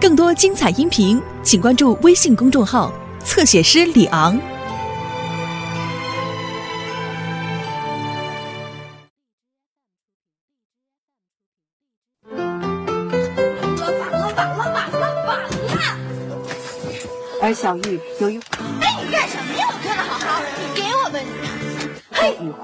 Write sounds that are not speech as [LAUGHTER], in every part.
更多精彩音频，请关注微信公众号“侧写师李昂”。晚了，晚了，晚了，晚了！而小玉由于哎，你干什么呀？我看着好好的，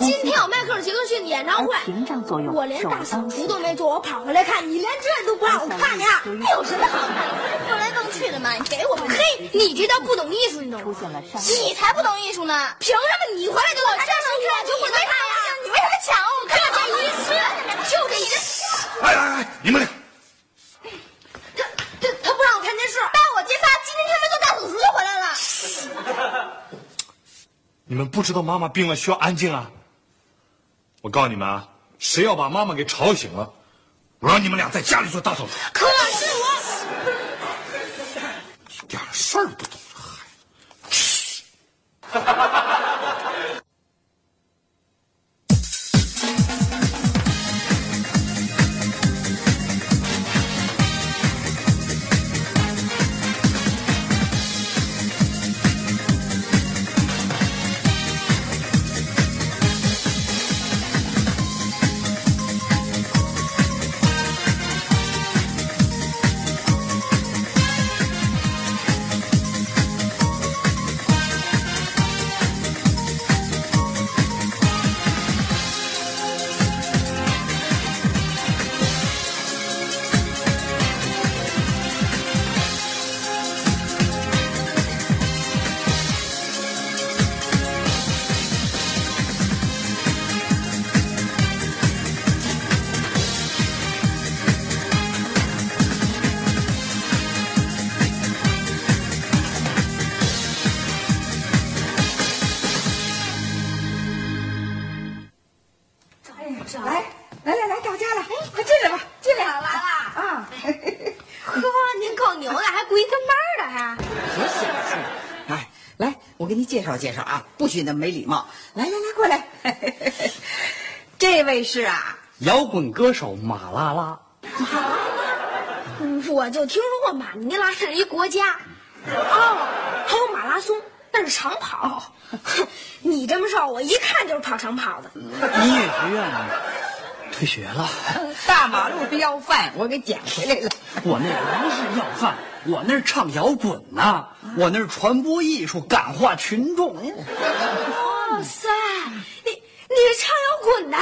今天有迈克尔·杰克逊的演唱会，屏障作用我连大扫除都没做，我跑回来看，你连这都不让我看呀？有什么好看的？蹦来蹦去的嘛，你给我吧。嘿，你这叫不懂艺术，你懂吗？你才不懂艺术呢！凭什么你回来就我这能看就不能看呀？你为什么抢我看这一次？就你这，哎哎哎，你们俩，他他他不让我看电视，带我揭发，今天他们做大扫除就回来了。你们不知道妈妈病了需要安静啊！我告诉你们啊，谁要把妈妈给吵醒了，我让你们俩在家里做大扫除，可是我。一点事儿不懂。来 [LAUGHS] 绍介绍啊，不许那么没礼貌。来来来，过来，[LAUGHS] 这位是啊，摇滚歌手马拉拉，嗯我就听说过马尼拉是一国家，哦，还有马拉松，那是长跑。[LAUGHS] 你这么瘦，我一看就是跑长跑的。音乐学院退学了。大马路要饭，我给捡回来了。我那不是要饭，我那是唱摇滚呐、我那是传播艺术，感化群众。哇塞，你你是唱摇滚的？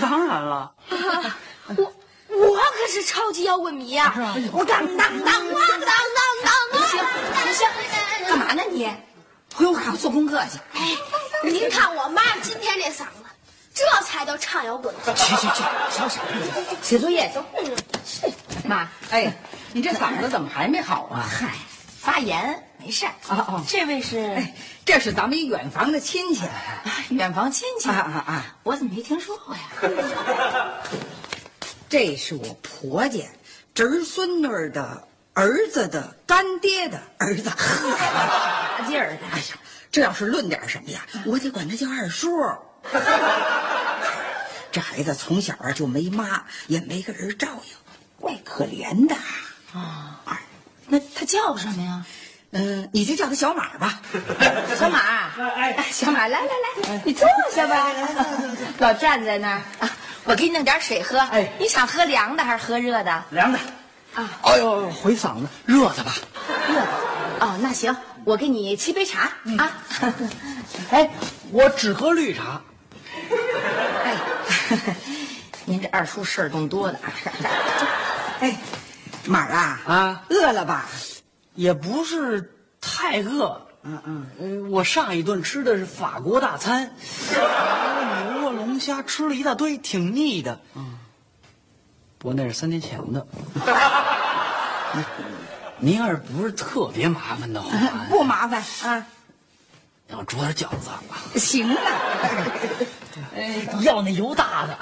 当然了，我我可是超级摇滚迷啊、我当当当当当当当。行行，干嘛呢你？回屋好好做功课去。哎，您看我妈今天这嗓子，这才叫唱摇滚。去去去，小小写作业走。妈，哎，你这嗓子怎么还没好啊？嗨，发炎没事儿。啊哦这位是哎，这是咱们一远房的亲戚。远房亲戚啊啊啊！我怎么没听说过呀？[LAUGHS] 这是我婆家侄孙女儿的儿子的干爹的儿子。大劲儿的。哎呀，这要是论点什么呀，我得管他叫二叔。[LAUGHS] 这孩子从小啊就没妈，也没个人照应，怪可怜的。啊，那他叫什么呀？嗯，你就叫他小马吧。[LAUGHS] 小马，哎，小马，来来来，你坐下吧，老站在那儿啊。我给你弄点水喝。哎你想喝凉的还是喝热的？凉的。啊，哎呦，回嗓子，热的吧？热的。哦，那行，我给你沏杯茶啊。[LAUGHS] 哎，我只喝绿茶。哎，[LAUGHS] 您这二叔事儿更多的啊。哎，马儿啊，啊饿了吧？也不是太饿。嗯嗯，呃，我上一顿吃的是法国大餐，[LAUGHS] 牛啊龙虾吃了一大堆，挺腻的。嗯，不过那是三年前的。[LAUGHS] 您要是不是特别麻烦的话，[LAUGHS] 不麻烦啊，要煮点饺子，行了。要那油大的，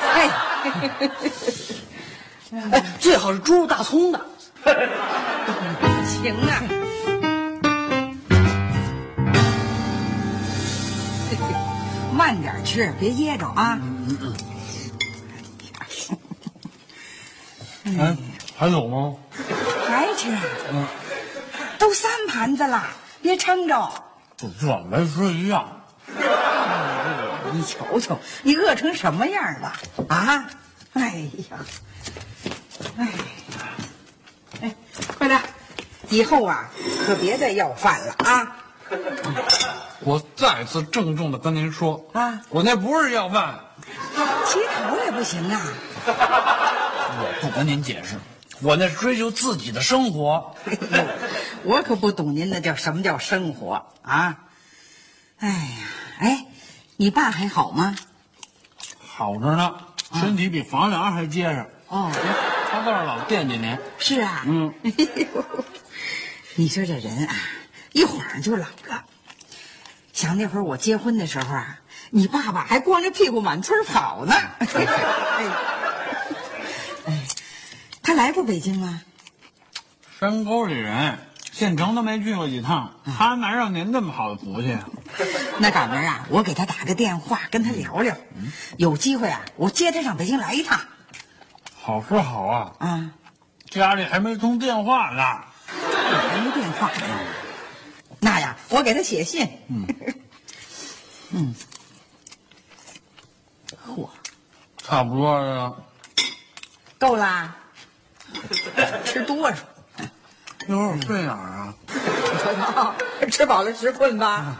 哎，哎，最好是猪肉大葱的。行啊。[LAUGHS] 慢点吃，别噎着啊！嗯哎，还有吗？还还吃啊？嗯，都三盘子了，别撑着。就这没吃一样。你瞧瞧，你饿成什么样了啊？哎呀，哎，哎，快点，以后啊，可别再要饭了啊！我再次郑重的跟您说啊我那不是要饭，乞讨也不行啊！我不跟您解释，我那是追求自己的生活。[LAUGHS] 我可不懂您那叫什么叫生活啊！哎呀，哎，你爸还好吗？好着呢，身体比房梁还结实。哦，他倒是老惦记您。是啊，嗯，[LAUGHS] 你说这人啊，一晃就老了。想那会儿我结婚的时候啊，你爸爸还光着屁股满村跑呢。[LAUGHS] 哎，哎，他来过北京吗？山沟里人，县城都没去过几趟，他哪有您这么好的福气啊？[LAUGHS] 那赶明儿啊，我给他打个电话，跟他聊聊。有机会啊，我接他上北京来一趟。好是好啊，啊，家里还没通电话呢。还没电话呢。那呀，我给他写信。嗯，[LAUGHS] 嗯，嚯，差不多了。够啦，[LAUGHS] 吃多少？一会儿睡哪儿啊？[LAUGHS] 吃饱了吃困吧。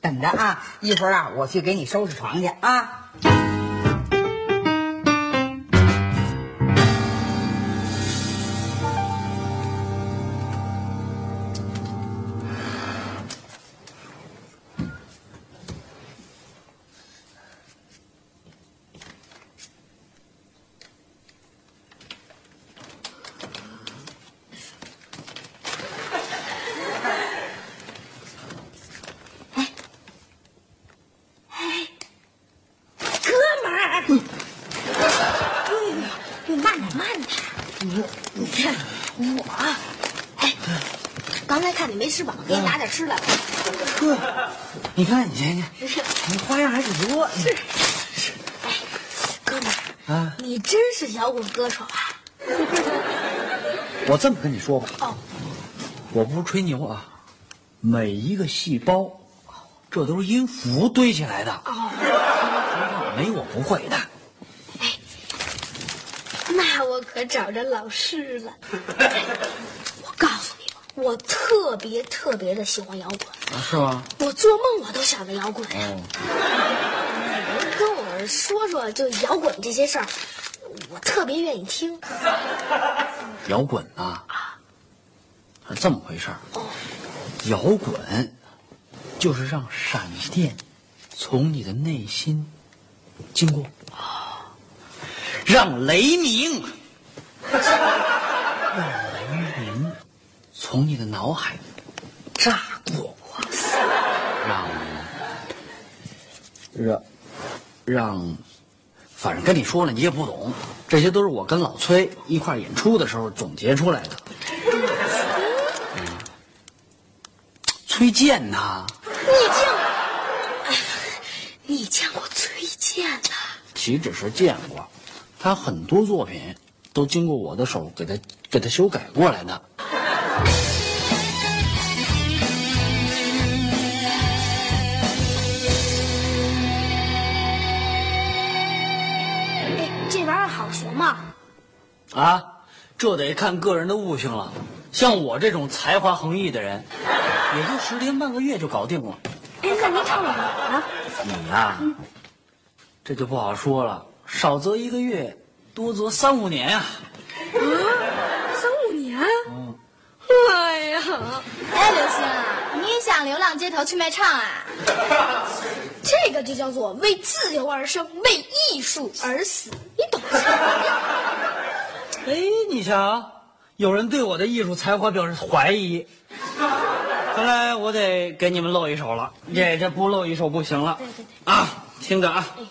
等着啊，一会儿啊，我去给你收拾床去啊。你慢点，慢点。你你看我，哎，刚才看你没吃饱，给你拿点吃的。呵，你看你瞧瞧，你花样还挺多。是，哎，哥们儿，啊你真是摇滚歌手啊！我这么跟你说吧，哦，我不是吹牛啊，每一个细胞，这都是音符堆起来的。哦，没我不会的。那我可找着老师了。我告诉你吧，我特别特别的喜欢摇滚，啊，是吗？我做梦我都想着摇滚呀。你能跟我说说就摇滚这些事儿，我特别愿意听。摇滚啊，是这么回事儿。摇滚就是让闪电从你的内心经过，让雷鸣，让雷云从你的脑海炸过，让让让，反正跟你说了你也不懂，这些都是我跟老崔一块演出的时候总结出来的。嗯崔健呐，你见过？你见过崔健呐？岂止是见过，他很多作品都经过我的手给他给他修改过来的。哎，这玩意儿好学吗？啊，这得看个人的悟性了。像我这种才华横溢的人，也就十天半个月就搞定了。哎，那您唱我哪呢？你呀、这就不好说了，少则一个月，多则三五年呀、啊，三五年。嗯，哎呀，哎，刘星啊，你想流浪街头去卖唱啊？[LAUGHS] 这个就叫做为自由而生，为艺术而死，你懂吗？哎，你瞧，有人对我的艺术才华表示怀疑，看来我得给你们露一手了。这这不露一手不行了。对对啊，听着啊。哎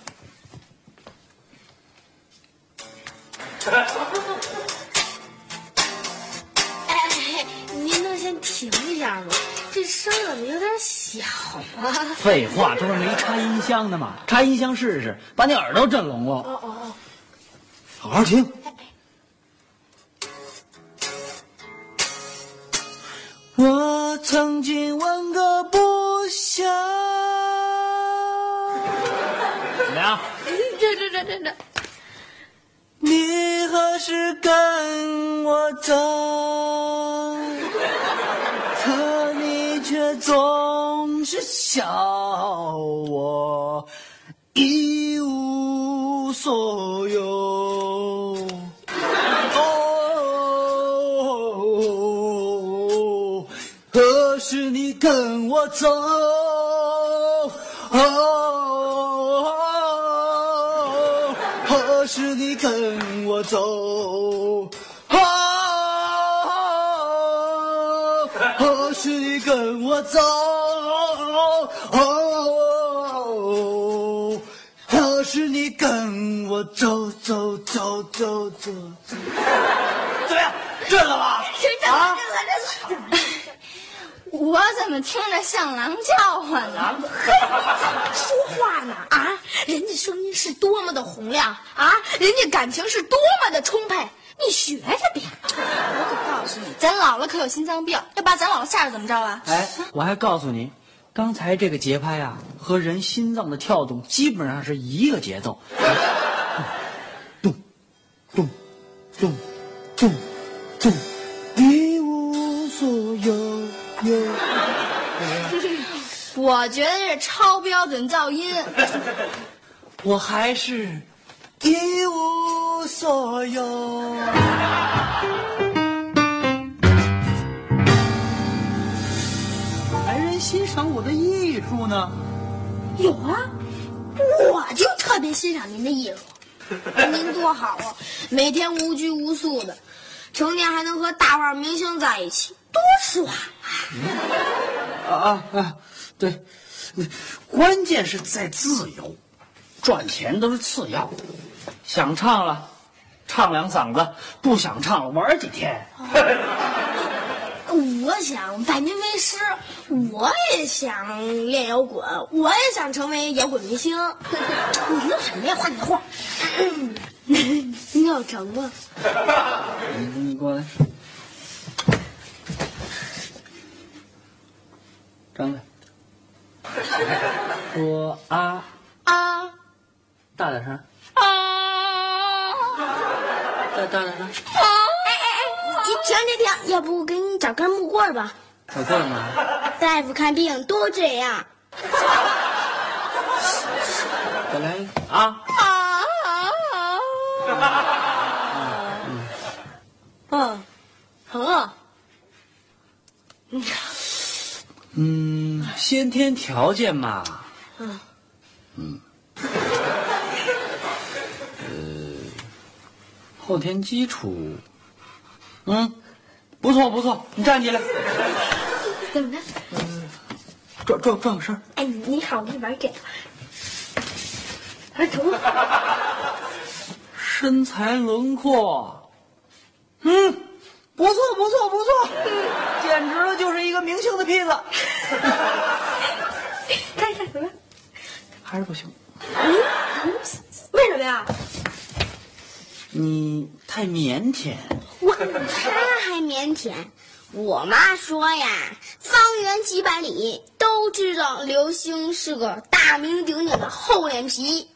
[LAUGHS] 您能先停一下吗？这声怎么有点小啊？[LAUGHS] 废话，这不是没插音箱的吗？插音箱试试，把你耳朵震聋了。哦哦哦，好好听。我曾经问个不休。你何时跟我走？可你却总是笑我一无所我走？哦，何时你跟我走走走走走走？怎么样？这个吧？这啊这个这个，我怎么听着像狼叫唤呢？说话呢？啊，人家声音是多么的洪亮啊，人家感情是多么的充沛，你学着点。诉你，咱姥姥可有心脏病，要把咱姥姥吓着怎么着啊？哎，我还告诉你，刚才这个节拍啊，和人心脏的跳动基本上是一个节奏。咚，咚，咚，咚，咚，一无所有有。[LAUGHS] 我觉得这是超标准噪音。我还是一无所有。[LAUGHS] 欣赏我的艺术呢。有啊，我就特别欣赏您的艺术，您多好啊，每天无拘无束的，成天还能和大腕明星在一起，多爽啊！啊啊啊！对，关键是在自由，赚钱都是次要。想唱了，唱两嗓子；不想唱了，玩几天。我想拜您为师，我也想练摇滚，我也想成为摇滚明星。[LAUGHS] 你弄什么呀？画你画，[LAUGHS] 你有成吗？你你过来，张开，说啊，啊大点声，啊！再大点声。哎哎哎，你停停停，要不给你找根木棍吧？找棍儿呢？大夫看病都这样。再来一个啊！啊！嗯，嗯，嗯，先天条件嘛，嗯嗯，呃，后天基础，嗯，不错不错，你站起来，怎么着？转转转个身，哎，你好，你玩这个。玩头。身材轮廓，嗯，不错不错不错，简直了就是一个明星的坯子，看一看怎么样？还是不行，嗯，为什么呀？你太腼腆。我他还腼腆。我妈说呀，方圆几百里都知道刘星是个大名鼎鼎的厚脸皮。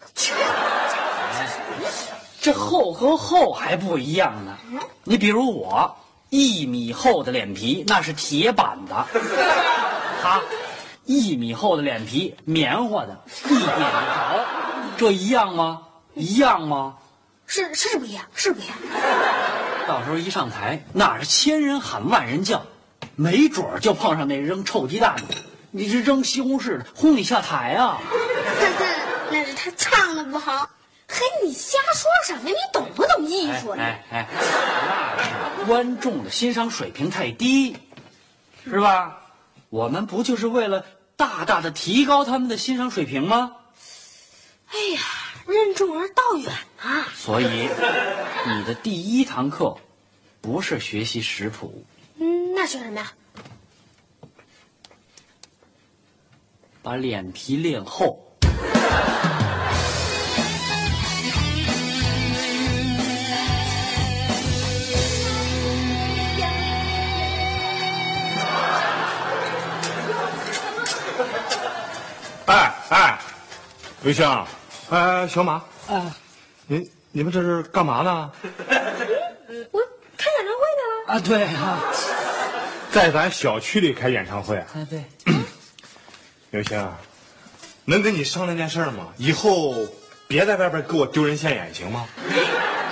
这厚和厚还不一样呢。你比如我，一米厚的脸皮那是铁板的，他一米厚的脸皮棉花的，一点不着，这一样吗？一样吗？是是不一样，是不一样。到时候一上台，那是千人喊万人叫，没准儿就碰上那扔臭鸡蛋的，你是扔西红柿的，轰你下台啊！那是他唱的不好。嘿，你瞎说什么？你懂不懂艺术？哎哎，那是观众的欣赏水平太低，是吧？我们不就是为了大大的提高他们的欣赏水平吗？哎呀，任重而道远啊！所以，你的第一堂课，不是学习食谱。嗯，那学什么呀？把脸皮练厚。哎哎，刘星。哎，小马，啊你你们这是干嘛呢？我开演唱会呢。啊，对啊，在咱小区里开演唱会啊？啊对，[CLEARS THROAT] 刘星，能跟你商量件事儿吗？以后别在外边给我丢人现眼，行吗？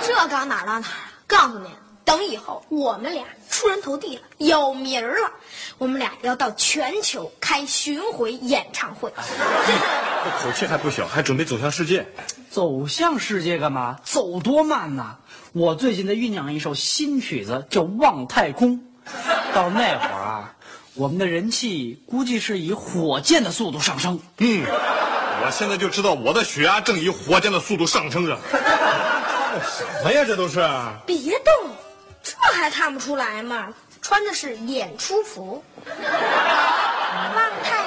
这刚哪儿到哪儿啊？告诉你，等以后我们俩出人头地了，有名儿了，我们俩要到全球开巡回演唱会。[LAUGHS] 这口气还不小，还准备走向世界。走向世界干嘛？走多慢呐！我最近在酝酿一首新曲子，叫《望太空》，到那会儿啊，我们的人气估计是以火箭的速度上升。嗯，我现在就知道我的血压正以火箭的速度上升着。什么呀，这都是？别动，这还看不出来吗？穿的是演出服。[LAUGHS] 望太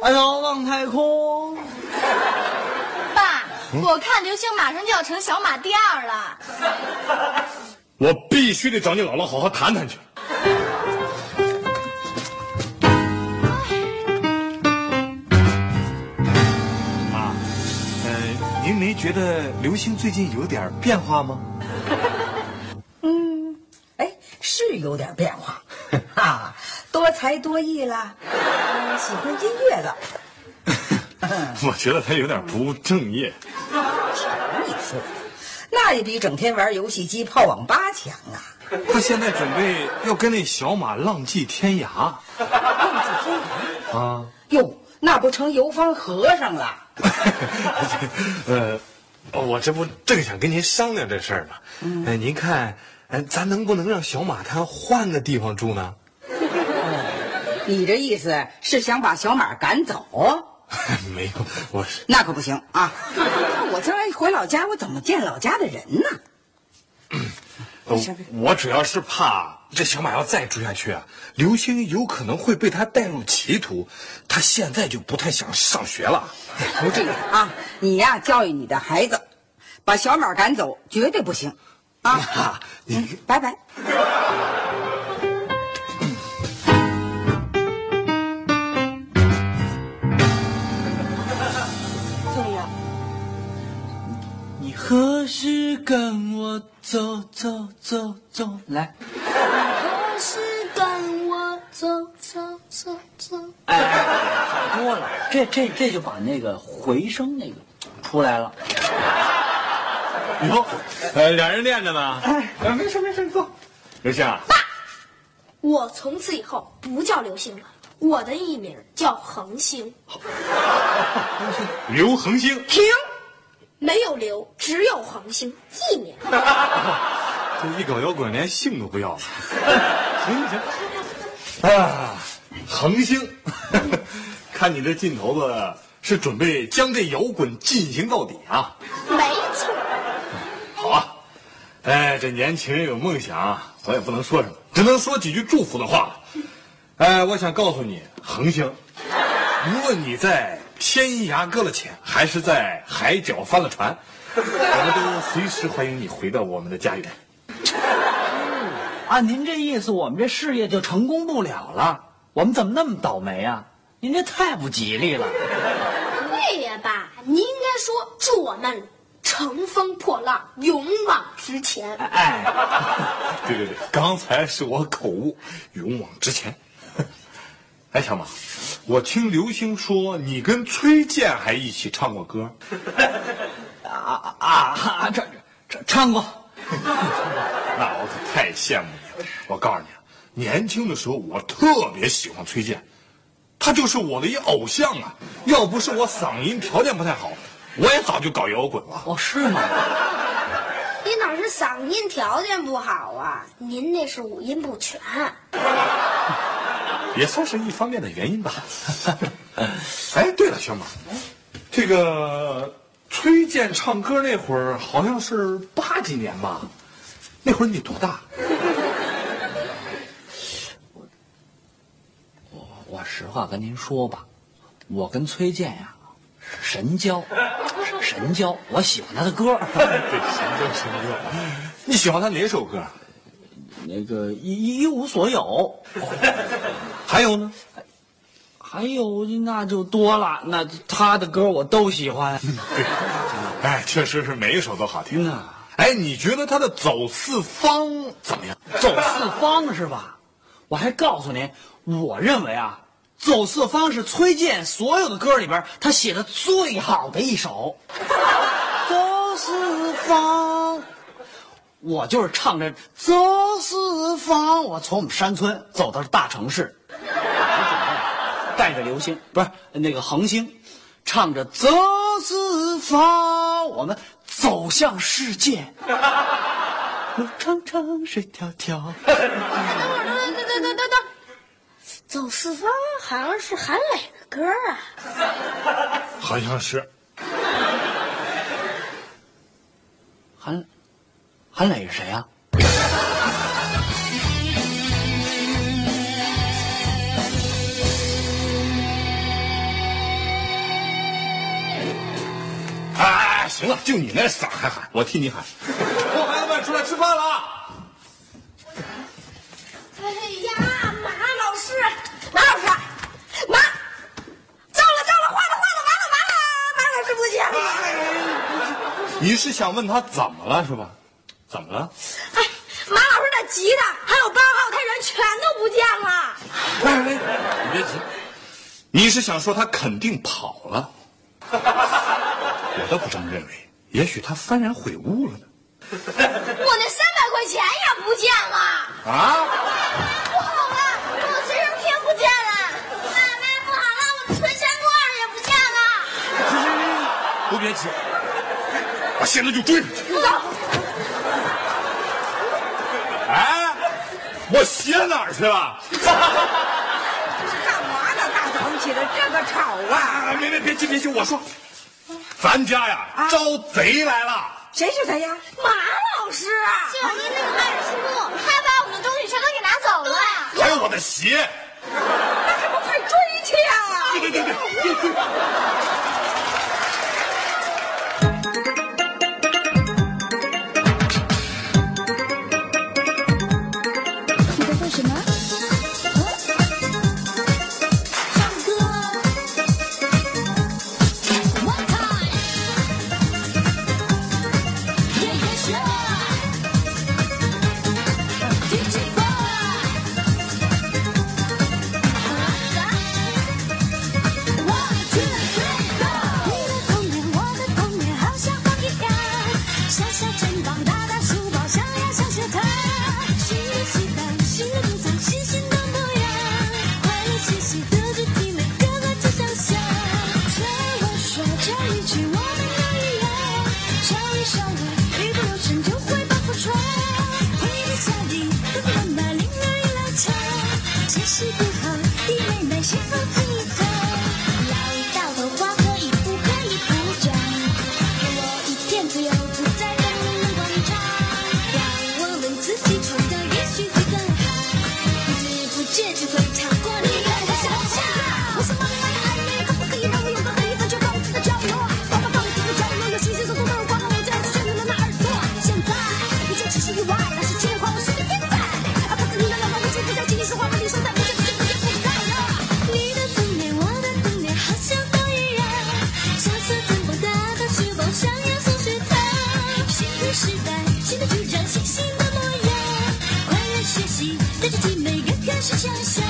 空，哎呦，望太空！[LAUGHS] 爸，我看刘星马上就要成小马第二了。[LAUGHS] 我必须得找你姥姥好好谈谈去。妈，呃，您没觉得刘星最近有点变化吗？[LAUGHS] 嗯哎，是有点变化，啊，多才多艺了，呃喜欢音乐的。[LAUGHS] 我觉得他有点不务正业。瞧你说，那也比整天玩游戏机、泡网吧强啊！他现在准备要跟那小马浪迹天涯浪迹天涯，啊。哟，那不成游方和尚了？[LAUGHS] 呃，我这不正想跟您商量这事儿吗？呃，您看，呃，咱能不能让小马他换个地方住呢？你这意思是想把小马赶走？[LAUGHS] 没有，我是那可不行啊！那我将来回老家，我怎么见老家的人呢？[CLEARS THROAT] 呃我主要是怕这小马要再住下去啊，刘星有可能会被他带入歧途。他现在就不太想上学了。不这样啊！你呀，教育你的孩子，把小马赶走绝对不行啊！啊，[LAUGHS] 你拜拜。跟我走走走走？来，何时跟我走走走走？哎，好多了，这这这就把那个回声那个出来了。哟，呃，俩人练着呢。哎，没事没事，坐。刘星啊，爸我从此以后不叫刘星了，我的艺名叫恒星。刘恒星。停，没有刘，只有恒星，一年。[LAUGHS] 这一搞摇滚连姓都不要 [LAUGHS] 了。行行行，啊，恒星，[LAUGHS] 看你这劲头子是准备将这摇滚进行到底啊！没错，好啊，哎，这年轻人有梦想，我也不能说什么，只能说几句祝福的话。哎，我想告诉你，恒星，无论你在天涯搁了浅，还是在海角翻了船，[LAUGHS] 我们都随时欢迎你回到我们的家园。按您这意思，我们这事业就成功不了了。我们怎么那么倒霉啊？您这太不吉利了。对呀，爸，您应该说祝我们乘风破浪，勇往直前。哎，对对对，刚才是我口误，勇往直前。哎，小马，我听刘星说你跟崔健还一起唱过歌，啊啊啊！这这唱过。[LAUGHS] 那我可太羡慕你了。我告诉你啊，年轻的时候我特别喜欢崔健，他就是我的一偶像啊。要不是我嗓音条件不太好，我也早就搞摇滚了。哦，是吗？你哪是嗓音条件不好啊？您那是五音不全。[LAUGHS] 也算是一方面的原因吧。[LAUGHS] 哎，对了，小马，这个崔健唱歌那会儿好像是八几年吧？那会儿你多大？我我实话跟您说吧，我跟崔健呀是神交，神交。我喜欢他的歌，[LAUGHS] 对，神交神交。你喜欢他哪首歌？那个一一无所有，[LAUGHS] 还有呢？还有那就多了，那他的歌我都喜欢。[LAUGHS] 哎，确实是每一首都好听。啊，哎，你觉得他的走四方怎么样？走四方是吧？我还告诉您，我认为啊，走四方是崔健所有的歌里边他写的最好的一首。[LAUGHS] 走四方，我就是唱着走四方，我从我们山村走到大城市，带着流星不是那个恒星，唱着走四方，我们走向世界。路长长，水迢迢。等会儿，等等等等等等，走四方好像是韩磊的歌啊。好像是。韩，韩磊是谁呀、哎，行了，就你那嗓还喊，我替你喊。[LAUGHS] 给孩子们出来吃饭了啊！哎呀，马老师，马老师，马，糟了糟了，坏了坏了，完了完了，马老师不见了。你是想问他怎么了是吧？怎么了？哎，马老师那吉他还有八号他人全都不见了。哎哎，你别急，你是想说他肯定跑了？我倒不这么认为，也许他幡然悔悟了呢。我那三百块钱也不见了。啊？不好了，我随身听不见了。奶奶，不好了，我存钱罐也不见了。都别急，我现在就追上去。哎，我鞋哪儿去了？干嘛呢？大早上起来这个吵啊！啊，别别别急别急，我说，咱家呀招贼来了。谁是贼呀？马老师，就是您那个卖的书，他把我们的东西全都给拿走了。还有我的鞋。那还不快追去呀！对对对对对对。稍每个开始想象。